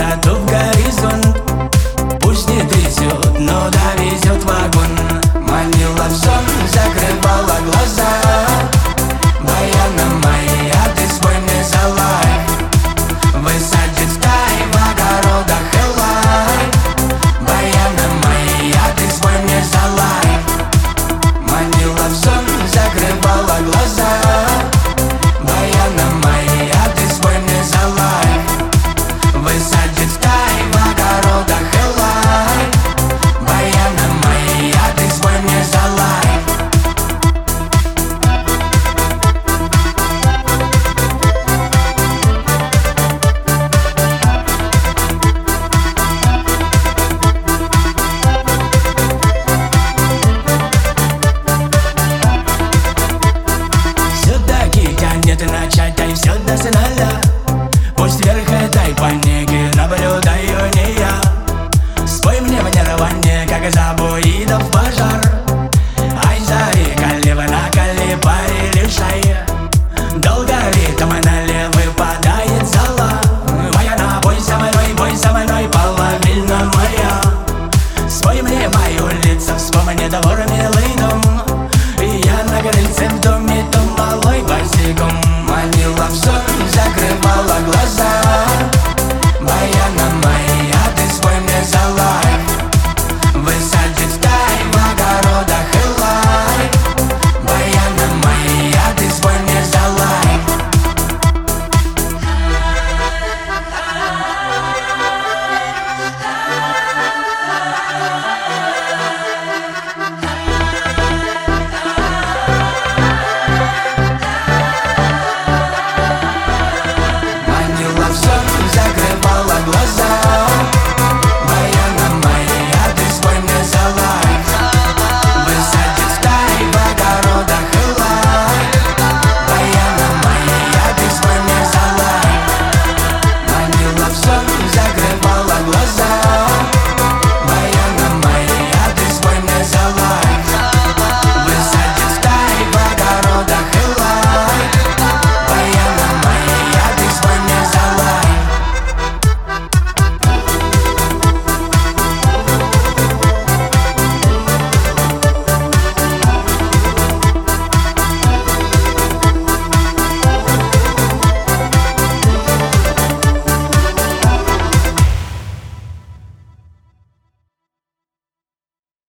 I do. это сеналья Пусть верхает, дай по неге Наблюдаю не я Спой мне в нерванье, как забуидов пожар